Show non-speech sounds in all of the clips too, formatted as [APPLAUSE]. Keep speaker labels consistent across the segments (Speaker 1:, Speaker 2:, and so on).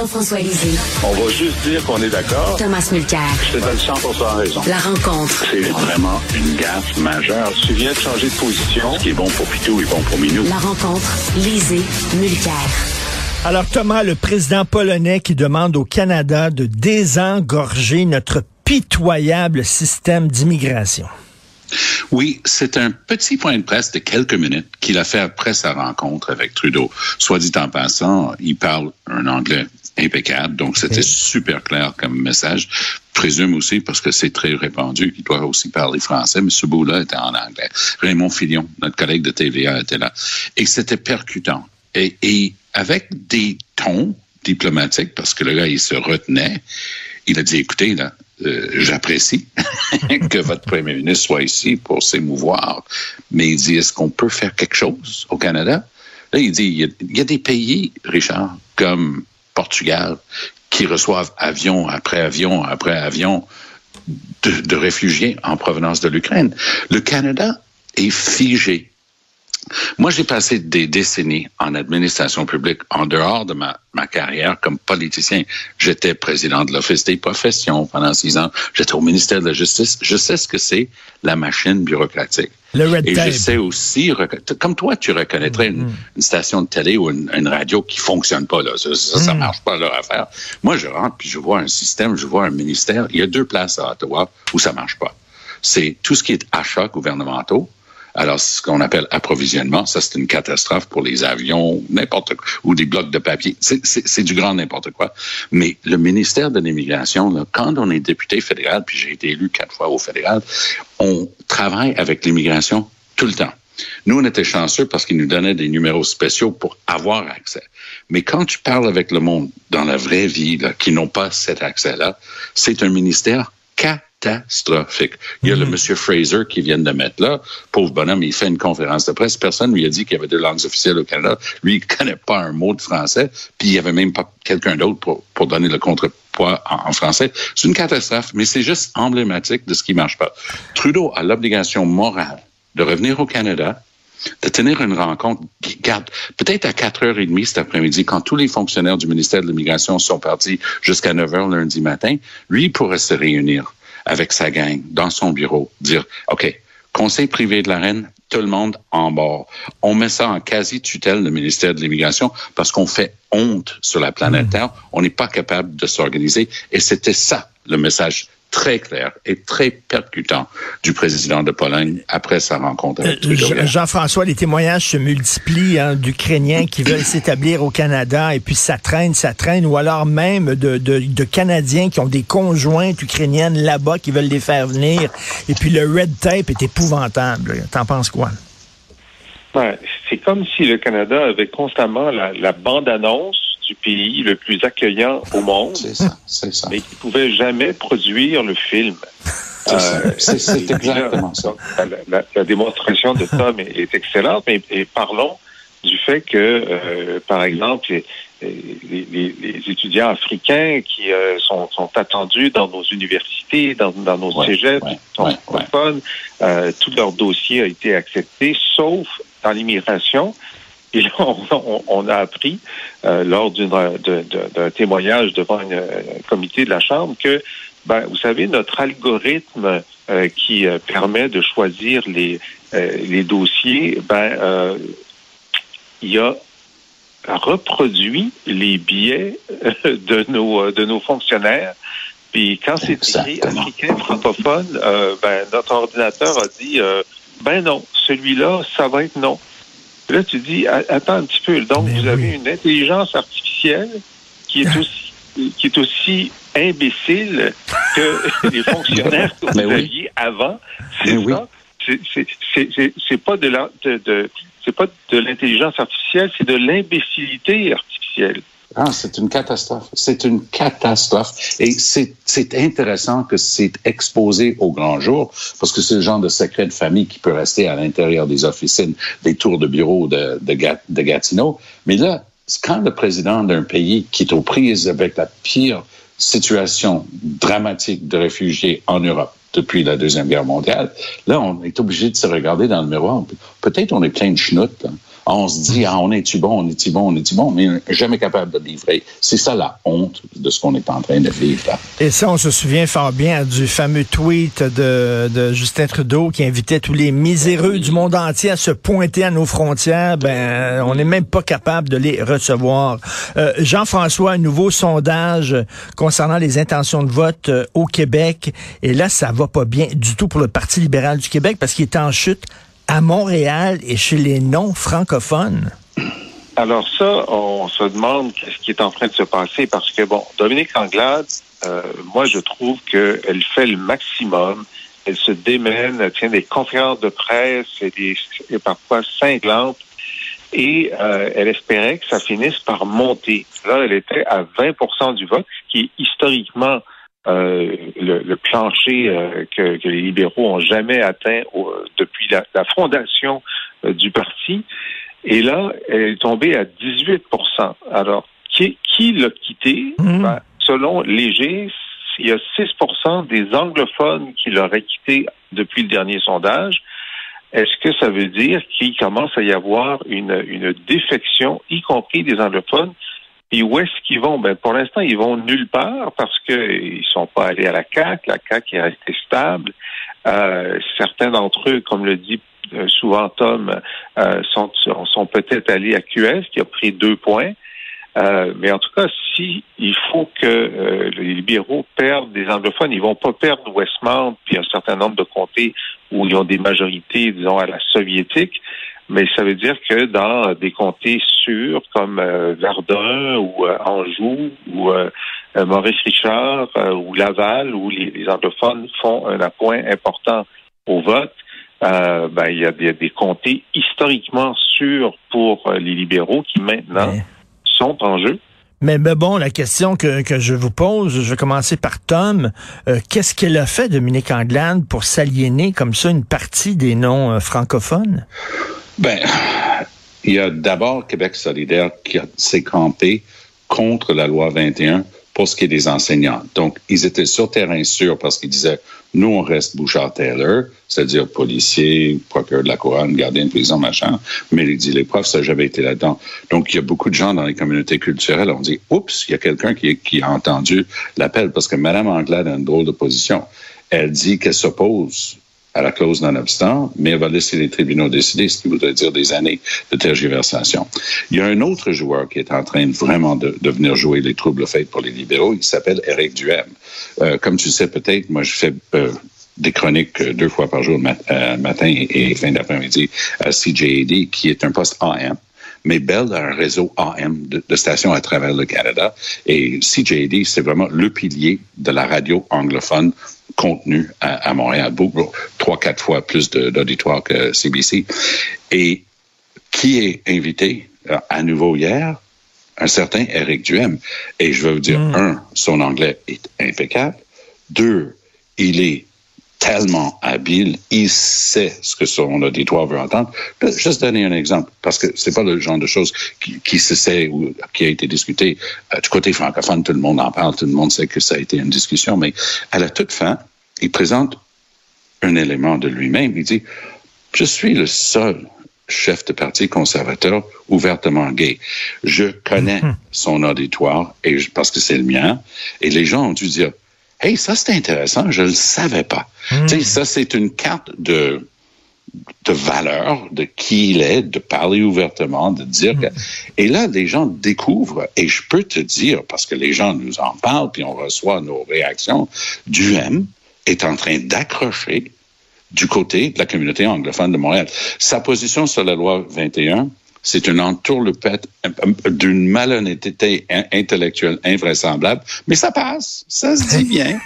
Speaker 1: Jean-François Lisée.
Speaker 2: On va juste dire qu'on est d'accord.
Speaker 1: Thomas Mulcair.
Speaker 2: Je te donne 100 raison.
Speaker 1: La rencontre.
Speaker 2: C'est vraiment une gaffe majeure. Tu viens de changer de position. Ce qui est bon pour Pitou est bon pour Minou.
Speaker 1: La rencontre. Lisée. Mulcair.
Speaker 3: Alors Thomas, le président polonais qui demande au Canada de désengorger notre pitoyable système d'immigration.
Speaker 4: Oui, c'est un petit point de presse de quelques minutes qu'il a fait après sa rencontre avec Trudeau. Soit dit en passant, il parle un anglais impeccable, donc c'était super clair comme message. Présume aussi, parce que c'est très répandu, qu'il doit aussi parler français, mais ce bout-là était en anglais. Raymond Filion, notre collègue de TVA, était là. Et c'était percutant. Et, et avec des tons diplomatiques, parce que le gars, il se retenait, il a dit, écoutez, là, euh, j'apprécie [LAUGHS] que votre premier ministre soit ici pour s'émouvoir, mais il dit, est-ce qu'on peut faire quelque chose au Canada? Là, il dit, il y a, des pays, Richard, comme Portugal, qui reçoivent avion après avion après avion de, réfugiés en provenance de l'Ukraine. Le Canada est figé moi, j'ai passé des décennies en administration publique en dehors de ma, ma carrière comme politicien. J'étais président de l'Office des professions pendant six ans. J'étais au ministère de la Justice. Je sais ce que c'est la machine bureaucratique.
Speaker 3: Le red
Speaker 4: Et
Speaker 3: tape.
Speaker 4: je sais aussi, comme toi, tu reconnaîtrais une,
Speaker 3: Mm-hmm.
Speaker 4: une station de télé ou une, une radio qui fonctionne pas. Là. Ça, ça, ça
Speaker 3: Mm.
Speaker 4: marche pas leur affaire. Moi, je rentre puis je vois un système, je vois un ministère. Il y a deux places à Ottawa où ça marche pas. C'est tout ce qui est achats gouvernementaux. Alors, ce qu'on appelle approvisionnement, ça, c'est une catastrophe pour les avions, n'importe quoi, ou des blocs de papier. C'est- du grand n'importe quoi. Mais le ministère de l'Immigration, quand on est député fédéral, puis j'ai été élu quatre fois au fédéral, on travaille avec l'immigration tout le temps. Nous, on était chanceux parce qu'ils nous donnaient des numéros spéciaux pour avoir accès. Mais quand tu parles avec le monde dans la vraie vie, là, qui n'ont pas cet accès-là, c'est un ministère catastrophique. Il y a le monsieur Fraser qui vient de mettre là. Pauvre bonhomme, il fait une conférence de presse. Personne lui a dit qu'il y avait deux langues officielles au Canada. Lui, il connaît pas un mot de français. Puis il y avait même pas quelqu'un d'autre pour, pour donner le contrepoids en, en français. C'est une catastrophe, mais c'est juste emblématique de ce qui marche pas. Trudeau a l'obligation morale de revenir au Canada, de tenir une rencontre, garde, peut-être à 4h30 cet après-midi, quand tous les fonctionnaires du ministère de l'Immigration sont partis jusqu'à 9h lundi matin, lui pourrait se réunir avec sa gang dans son bureau, dire, OK, conseil privé de la reine, tout le monde en bord. On met ça en quasi-tutelle, le ministère de l'Immigration, parce qu'on fait honte sur la planète Terre. On n'est pas capable de s'organiser. Et c'était ça, le message très clair et très percutant du président de Pologne après sa rencontre avec
Speaker 3: Euh,
Speaker 4: Trudeau.
Speaker 3: Jean- Jean-François, les témoignages se multiplient hein, d'Ukrainiens qui veulent [COUGHS] s'établir au Canada et puis ça traîne, ça traîne, ou alors même de, de, de Canadiens qui ont des conjointes ukrainiennes là-bas qui veulent les faire venir. Et puis le red tape est épouvantable. T'en penses quoi?
Speaker 5: Ouais, c'est comme si le Canada avait constamment la, la bande-annonce du pays le plus accueillant au monde,
Speaker 4: C'est ça, c'est ça.
Speaker 5: mais qui pouvait jamais produire le film.
Speaker 4: C'est.
Speaker 5: Euh,
Speaker 4: C'est- exactement ça.
Speaker 5: La, la- la démonstration de Tom est, est excellente, mais et parlons du fait que, euh, par exemple, les, les- les- les étudiants africains qui euh, sont, sont attendus dans nos universités, dans, dans nos
Speaker 4: Ouais,
Speaker 5: cégeps,
Speaker 4: ouais,
Speaker 5: sont
Speaker 4: ouais,
Speaker 5: euh, tout leur dossier a été accepté, sauf dans l'immigration. [LAUGHS] Et là, on, on- on a appris euh, lors de- d'un témoignage devant un comité de la Chambre que, ben, vous savez, notre algorithme euh, qui euh, permet de choisir les, euh, les dossiers, ben, euh, il a reproduit les billets euh, de nos, euh, de nos fonctionnaires. Puis quand c'est écrit africain francophone, euh, ben, notre ordinateur a dit euh, ben non, celui-là, ça va être non. Là, tu dis, attends un petit peu. Donc,
Speaker 3: Mais
Speaker 5: vous
Speaker 3: oui.
Speaker 5: avez une intelligence artificielle qui est aussi qui est aussi imbécile que [LAUGHS] les fonctionnaires que vous
Speaker 4: Mais oui.
Speaker 5: aviez avant. C'est
Speaker 4: oui.
Speaker 5: ça. Pas de de- de- c'est pas de l'intelligence artificielle, c'est de l'imbécilité artificielle.
Speaker 4: Ah, c'est une catastrophe. C'est une catastrophe. Et c'est intéressant que c'est exposé au grand jour, parce que c'est le genre de secret de famille qui peut rester à l'intérieur des officines, des tours de bureau de, de, Gat- de Gatineau. Mais là, quand le président d'un pays qui est aux prises avec la pire situation dramatique de réfugiés en Europe depuis la Deuxième Guerre mondiale, là, on est obligé de se regarder dans le miroir. Peut-être on est plein de schnoutes. là. On se dit, ah, on est-tu bon, on est-tu bon, on est-tu bon, mais jamais capable de livrer. C'est ça la honte de ce qu'on est en train de vivre.
Speaker 3: Et ça, on se souvient fort bien du fameux tweet de, de Justin Trudeau qui invitait tous les miséreux du monde entier à se pointer à nos frontières. Ben, on n'est même pas capable de les recevoir. Euh, Jean-François, un nouveau sondage concernant les intentions de vote euh, au Québec. Et là, ça va pas bien du tout pour le Parti libéral du Québec parce qu'il est en chute à Montréal et chez les non-francophones?
Speaker 5: Alors ça, on se demande qu'est-ce qui est en train de se passer parce que, bon, Dominique Anglade, euh, moi, je trouve qu'elle fait le maximum. Elle se démène, elle tient des conférences de presse et, des, parfois cinglantes et euh, elle espérait que ça finisse par monter. Là, elle était à 20% du vote, ce qui est historiquement euh, le, le, plancher euh, que, que, les libéraux ont jamais atteint depuis la, la fondation euh, du parti. Et là, elle est tombée à 18% Alors, qui, qui l'a quitté? Mmh. Ben, selon Léger, il y a 6% des anglophones qui l'auraient quitté depuis le dernier sondage. Est-ce que ça veut dire qu'il commence à y avoir une, une défection, y compris des anglophones? Et où est-ce qu'ils vont? Ben, pour l'instant, ils vont nulle part parce qu'ils sont pas allés à la CAC. La CAC est restée stable. Euh, certains d'entre eux, comme le dit euh, souvent Tom, euh, sont, sont peut-être allés à QS, qui a pris deux points. Euh, mais en tout cas, si il faut que euh, les libéraux perdent des anglophones, ils vont pas perdre Westmount puis un certain nombre de comtés où ils ont des majorités, disons, à la soviétique. Mais ça veut dire que dans des comtés sûrs comme euh, Verdun ou Anjou ou Maurice Richard ou Laval, où les, les, anglophones font un appoint important au vote, ben, il y, a des, des comtés historiquement sûrs pour les libéraux qui maintenant en jeu.
Speaker 3: Mais, bon, la question que, je vous pose, je vais commencer par Tom. Euh, qu'est-ce qu'elle a fait, Dominique Anglade, pour s'aliéner comme ça une partie des noms euh, francophones?
Speaker 4: Ben, il y a d'abord Québec solidaire qui s'est campé contre la loi 21 pour ce qui est des enseignants. Donc, ils étaient sur terrain sûr parce qu'ils disaient, nous, on reste Bouchard-Taylor, c'est-à-dire policier, procureur de la couronne, gardien de prison, machin. Mais il dit, les profs, ça n'a jamais été là-dedans. Donc, il y a beaucoup de gens dans les communautés culturelles, on dit, oups, il y a quelqu'un qui, a entendu l'appel parce que Mme Anglade a une drôle de position. Elle dit qu'elle s'oppose à la clause non-obstant, mais elle va laisser les tribunaux décider, ce qui voudrait dire des années de tergiversation. Il y a un autre joueur qui est en train vraiment de, venir jouer les troubles faits pour les libéraux. Il s'appelle Eric Duhem. Euh, comme tu sais peut-être, moi je fais euh, des chroniques deux fois par jour, euh, matin et, fin d'après-midi à CJAD, qui est un poste AM mais Bell a un réseau AM de, de, stations à travers le Canada. Et CJD, c'est vraiment le pilier de la radio anglophone contenu à, Montréal, beaucoup, trois, quatre fois plus d'auditoire que CBC. Et qui est invité euh, à nouveau hier? Un certain Eric Duhem. Et je veux vous dire, hmm. un, son anglais est impeccable. Deux, il est tellement habile, il sait ce que son auditoire veut entendre. Je vais juste donner un exemple, parce que c'est pas le genre de choses qui, se sait ou qui a été discuté. Euh, du côté francophone, tout le monde en parle, tout le monde sait que ça a été une discussion, mais à la toute fin, il présente un élément de lui-même. Il dit, je suis le seul chef de parti conservateur ouvertement gay. Je connais [LAUGHS] son auditoire et parce que c'est le mien. Et les gens ont dû dire, hey, ça c'est intéressant, je le savais pas. Tu sais, ça c'est une carte de de valeur de qui il est, de parler ouvertement, de dire que... Mhm. Et là, les gens découvrent, et je peux te dire, parce que les gens nous en parlent, puis on reçoit nos réactions, du M, est en train d'accrocher du côté de la communauté anglophone de Montréal. Sa position sur la loi 21, c'est une entourloupette d'une malhonnêteté intellectuelle invraisemblable, mais ça passe, ça se dit [LAUGHS] bien.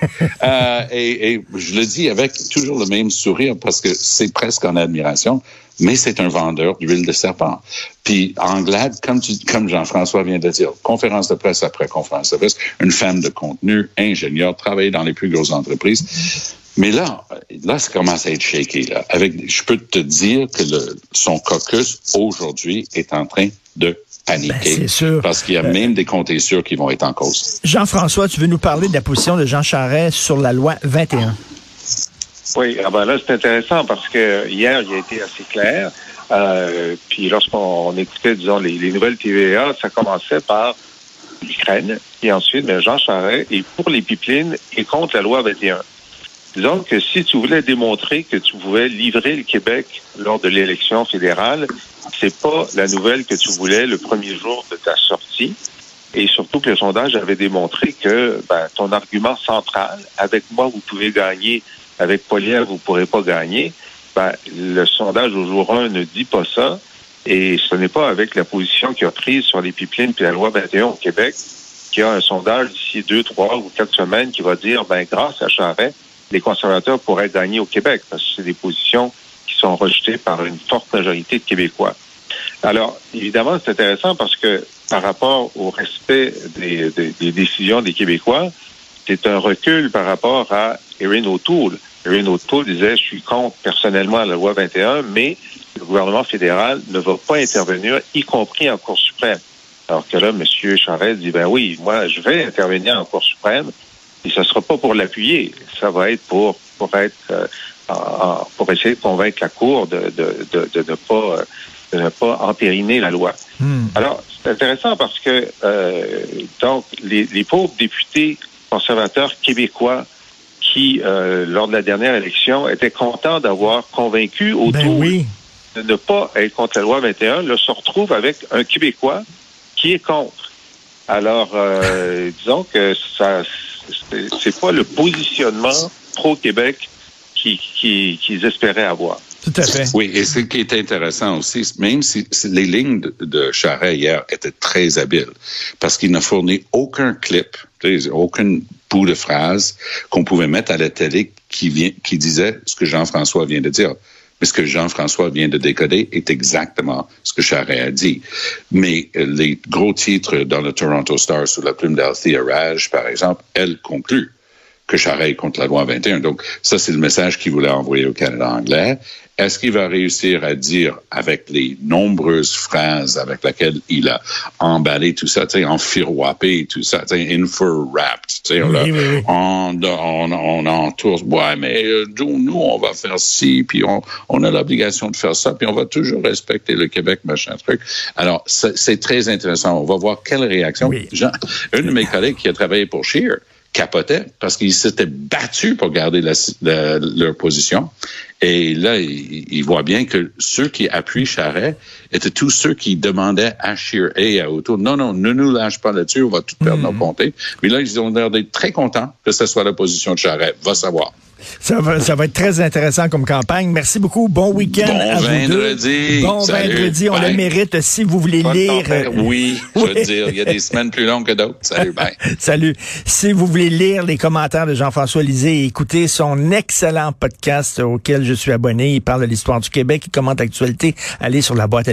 Speaker 4: euh, et, et, je le dis avec toujours le même sourire parce que c'est presque en admiration, mais c'est un vendeur d'huile de serpent. Puis Anglade, comme, comme Jean-François vient de dire, conférence de presse après conférence de presse, une femme de contenu, ingénieure, travaille dans les plus grosses entreprises. Mais là, là, ça commence à être shaky. Là. Avec, je peux te dire que le, son caucus aujourd'hui est en train de paniquer.
Speaker 3: Ben, sûr.
Speaker 4: Parce qu'il y a même des comtés sûrs qui vont être en cause.
Speaker 3: Jean-François, tu veux nous parler de la position de Jean Charest sur la loi 21?
Speaker 5: Oui, ah ben là, c'est intéressant parce que hier, il a été assez clair. Euh, puis lorsqu'on écoutait, disons, les, les, nouvelles TVA, ça commençait par l'Ukraine, et ensuite, bien, Jean Charest est pour les pipelines et contre la loi 21. Que si tu voulais démontrer que tu pouvais livrer le Québec lors de l'élection fédérale, c'est pas la nouvelle que tu voulais le premier jour de ta sortie. Et surtout que le sondage avait démontré que ben, ton argument central, avec moi, vous pouvez gagner, avec Polière, vous pourrez pas gagner, ben, le sondage au jour 1 ne dit pas ça. Et ce n'est pas avec la position qu'il a prise sur les pipelines puis la loi 21 au Québec qu'il y a un sondage d'ici deux, trois ou quatre semaines qui va dire, ben, grâce à Charest, les conservateurs pourraient gagner au Québec parce que c'est des positions qui sont rejetées par une forte majorité de Québécois. Alors, évidemment, c'est intéressant parce que par rapport au respect des, décisions des Québécois, c'est un recul par rapport à Erin O'Toole. Erin O'Toole disait, je suis contre personnellement la loi 21, mais le gouvernement fédéral ne va pas intervenir, y compris en Cour suprême. Alors que là, M. Charest dit, ben oui, moi, je vais intervenir en Cour suprême, et ce ne sera pas pour l'appuyer, ça va être pour, pour être, euh, pour essayer de convaincre la Cour de, de, de, de ne pas de ne pas entériner la loi. Hmm. Alors, c'est intéressant parce que euh, donc les, les, pauvres députés conservateurs québécois qui, euh, lors de la dernière élection, étaient contents d'avoir convaincu autour
Speaker 3: ben
Speaker 5: de ne pas être contre la loi 21, là, se retrouvent avec un Québécois qui est contre. Alors, euh, disons que ça, c'est pas le positionnement pro-Québec qu'ils qui, qui, espéraient avoir.
Speaker 3: Tout à fait.
Speaker 4: Oui, et ce qui est intéressant aussi, même si, les lignes de, de Charret hier étaient très habiles, parce qu'il n'a fourni aucun clip, aucun bout de phrase qu'on pouvait mettre à la télé qui, vient, qui disait ce que Jean-François vient de dire. Mais ce que Jean-François vient de décoder est exactement ce que Charret a dit. Mais euh, les gros titres dans le Toronto Star sous la plume d'Althea Raj, par exemple, elle conclut que est contre la loi 21. Donc, ça, c'est le message qu'il voulait envoyer au Canada anglais. Est-ce qu'il va réussir à dire avec les nombreuses phrases avec lesquelles il a emballé tout ça, tu sais, enfiroipé tout ça, tu tu sais, oui, oui, oui. on, on, on entoure, ouais, mais euh, nous, on va faire ci, puis on, on a l'obligation de faire ça, puis on va toujours respecter le Québec, machin truc. Alors, c'est très intéressant. On va voir quelle réaction. Jean, un de mes collègues qui a travaillé pour Shear, capotaient parce qu'ils s'étaient battus pour garder la, leur position. Et là, ils, voient bien que ceux qui appuient Charret étaient tous ceux qui demandaient à Scheer et à Autour, non, non, ne nous lâche pas là-dessus, on va tout perdre nos mm-hmm. comtés. Mais là, ils ont l'air d'être très contents que ce soit la position de Charret. Va savoir.
Speaker 3: Ça va, ça va être très intéressant comme campagne. Merci beaucoup. Bon week-end
Speaker 4: bon
Speaker 3: à
Speaker 4: vendredi.
Speaker 3: Bon vendredi. On le mérite. Si vous voulez lire.
Speaker 4: Oui, je veux dire, il y a des semaines plus longues que d'autres. Salut, bye. [LAUGHS]
Speaker 3: Salut. Si vous voulez lire les commentaires de Jean-François Lisée et écouter son excellent podcast auquel je suis abonné, il parle de l'histoire du Québec, il commente l'actualité, allez sur la boîte